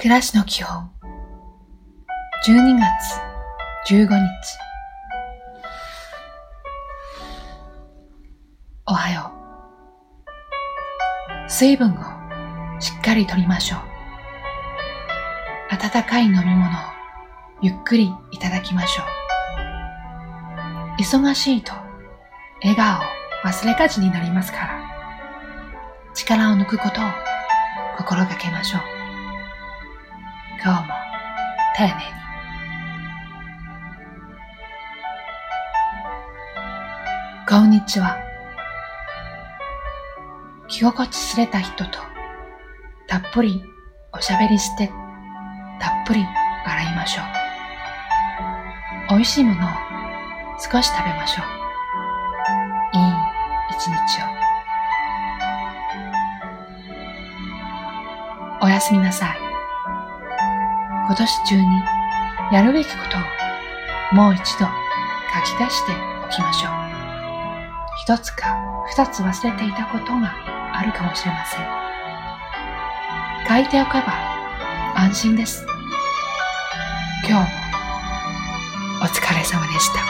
暮らしの基本。12月。15日。おはよう。水分をしっかりとりましょう。温かい飲み物をゆっくりいただきましょう。忙しいと笑顔を忘れがちになりますから。力を抜くことを心がけましょう。今日も丁寧に。こんにちは。着心地知れた人とたっぷりおしゃべりしてたっぷり洗いましょう。美味しいものを少し食べましょう。いい一日を。おやすみなさい。今年中にやるべきことをもう一度書き出しておきましょう。一つか二つ忘れていたことがあるかもしれません。書いておけば安心です。今日もお疲れ様でした。